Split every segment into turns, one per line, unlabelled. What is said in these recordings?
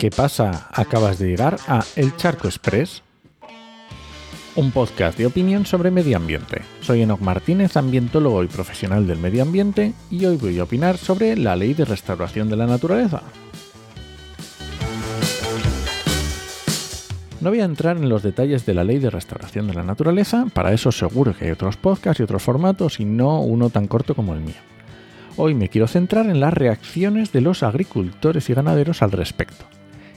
¿Qué pasa? Acabas de llegar a El Charco Express, un podcast de opinión sobre medio ambiente. Soy Enoc Martínez, ambientólogo y profesional del medio ambiente, y hoy voy a opinar sobre la ley de restauración de la naturaleza. No voy a entrar en los detalles de la ley de restauración de la naturaleza, para eso seguro que hay otros podcasts y otros formatos y no uno tan corto como el mío. Hoy me quiero centrar en las reacciones de los agricultores y ganaderos al respecto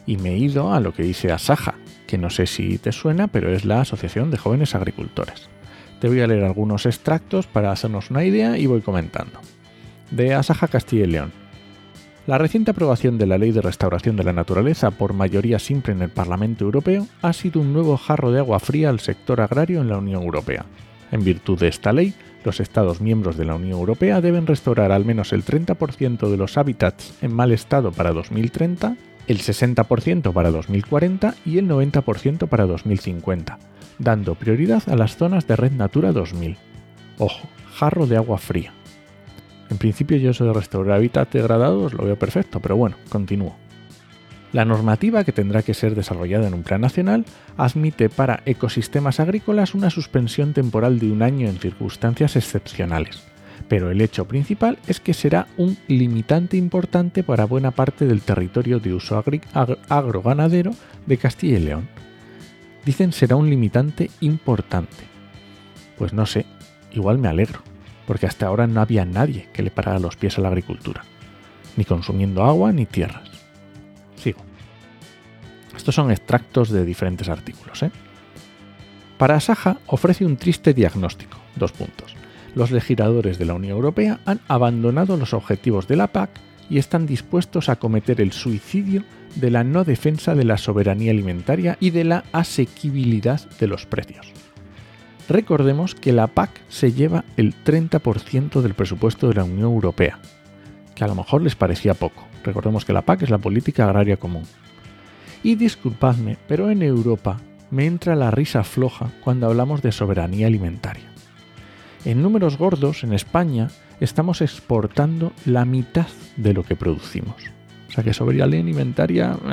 y me he ido a lo que dice Asaja, que no sé si te suena, pero es la Asociación de Jóvenes Agricultores. Te voy a leer algunos extractos para hacernos una idea y voy comentando. De Asaja Castilla y León. La reciente aprobación de la Ley de Restauración de la Naturaleza por mayoría simple en el Parlamento Europeo ha sido un nuevo jarro de agua fría al sector agrario en la Unión Europea. En virtud de esta ley, los Estados miembros de la Unión Europea deben restaurar al menos el 30% de los hábitats en mal estado para 2030 el 60% para 2040 y el 90% para 2050, dando prioridad a las zonas de Red Natura 2000. Ojo, jarro de agua fría. En principio yo eso de restaurar hábitats degradados lo veo perfecto, pero bueno, continúo. La normativa, que tendrá que ser desarrollada en un plan nacional, admite para ecosistemas agrícolas una suspensión temporal de un año en circunstancias excepcionales, pero el hecho principal es que será un limitante importante para buena parte del territorio de uso agroganadero de Castilla y León. Dicen será un limitante importante. Pues no sé, igual me alegro, porque hasta ahora no había nadie que le parara los pies a la agricultura, ni consumiendo agua ni tierras. Sigo. Estos son extractos de diferentes artículos. ¿eh? Para Asaja ofrece un triste diagnóstico. Dos puntos los legisladores de la Unión Europea han abandonado los objetivos de la PAC y están dispuestos a cometer el suicidio de la no defensa de la soberanía alimentaria y de la asequibilidad de los precios. Recordemos que la PAC se lleva el 30% del presupuesto de la Unión Europea, que a lo mejor les parecía poco. Recordemos que la PAC es la política agraria común. Y disculpadme, pero en Europa me entra la risa floja cuando hablamos de soberanía alimentaria. En números gordos, en España, estamos exportando la mitad de lo que producimos. O sea que soberanía alimentaria...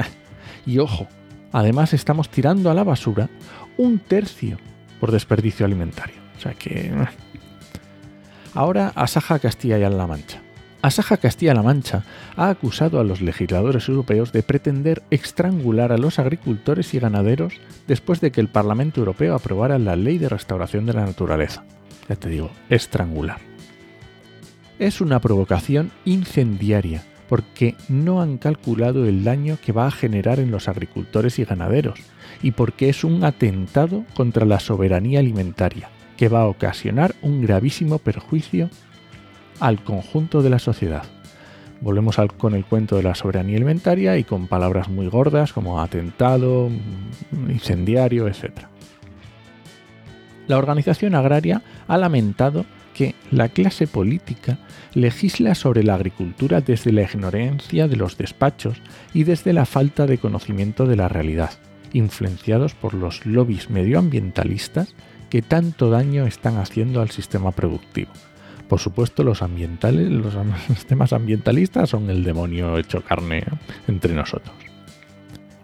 Y ojo, además estamos tirando a la basura un tercio por desperdicio alimentario. O sea que... Ahora Asaja Castilla y La Mancha. Asaja Castilla-La Mancha ha acusado a los legisladores europeos de pretender estrangular a los agricultores y ganaderos después de que el Parlamento Europeo aprobara la Ley de Restauración de la Naturaleza ya te digo, estrangular. Es una provocación incendiaria porque no han calculado el daño que va a generar en los agricultores y ganaderos y porque es un atentado contra la soberanía alimentaria que va a ocasionar un gravísimo perjuicio al conjunto de la sociedad. Volvemos con el cuento de la soberanía alimentaria y con palabras muy gordas como atentado, incendiario, etc la organización agraria ha lamentado que la clase política legisla sobre la agricultura desde la ignorancia de los despachos y desde la falta de conocimiento de la realidad, influenciados por los lobbies medioambientalistas que tanto daño están haciendo al sistema productivo. Por supuesto, los, ambientales, los temas ambientalistas son el demonio hecho carne entre nosotros.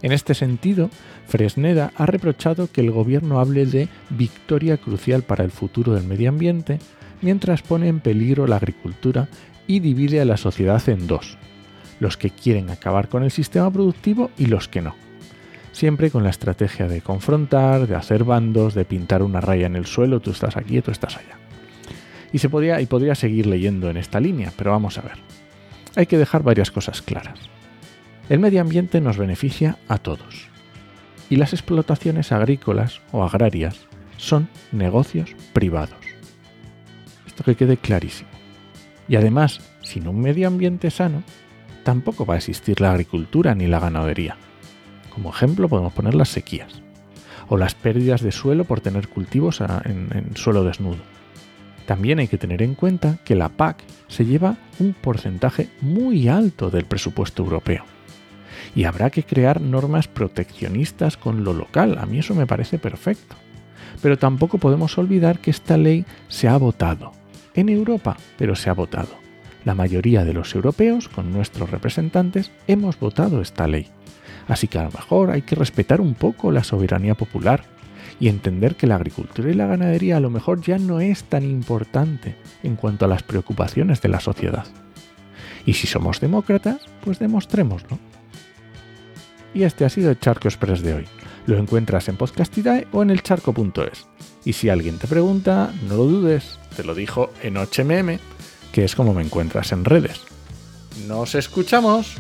En este sentido, Fresneda ha reprochado que el gobierno hable de victoria crucial para el futuro del medio ambiente, mientras pone en peligro la agricultura y divide a la sociedad en dos, los que quieren acabar con el sistema productivo y los que no. Siempre con la estrategia de confrontar, de hacer bandos, de pintar una raya en el suelo, tú estás aquí y tú estás allá. Y se podría, y podría seguir leyendo en esta línea, pero vamos a ver. Hay que dejar varias cosas claras. El medio ambiente nos beneficia a todos. Y las explotaciones agrícolas o agrarias son negocios privados. Esto que quede clarísimo. Y además, sin un medio ambiente sano, tampoco va a existir la agricultura ni la ganadería. Como ejemplo podemos poner las sequías o las pérdidas de suelo por tener cultivos en, en, suelo desnudo. También hay que tener en cuenta que la PAC se lleva un porcentaje muy alto del presupuesto europeo y habrá que crear normas proteccionistas con lo local. A mí eso me parece perfecto. Pero tampoco podemos olvidar que esta ley se ha votado. En Europa, pero se ha votado. La mayoría de los europeos, con nuestros representantes, hemos votado esta ley. Así que a lo mejor hay que respetar un poco la soberanía popular y entender que la agricultura y la ganadería a lo mejor ya no es tan importante en cuanto a las preocupaciones de la sociedad. Y si somos demócratas, pues demostrémoslo. Y este ha sido el Charco Express de hoy. Lo encuentras en Podcastidae o en elcharco.es. Y si alguien te pregunta, no lo dudes, te lo dijo en HMM, que es como me encuentras en redes. ¡Nos escuchamos!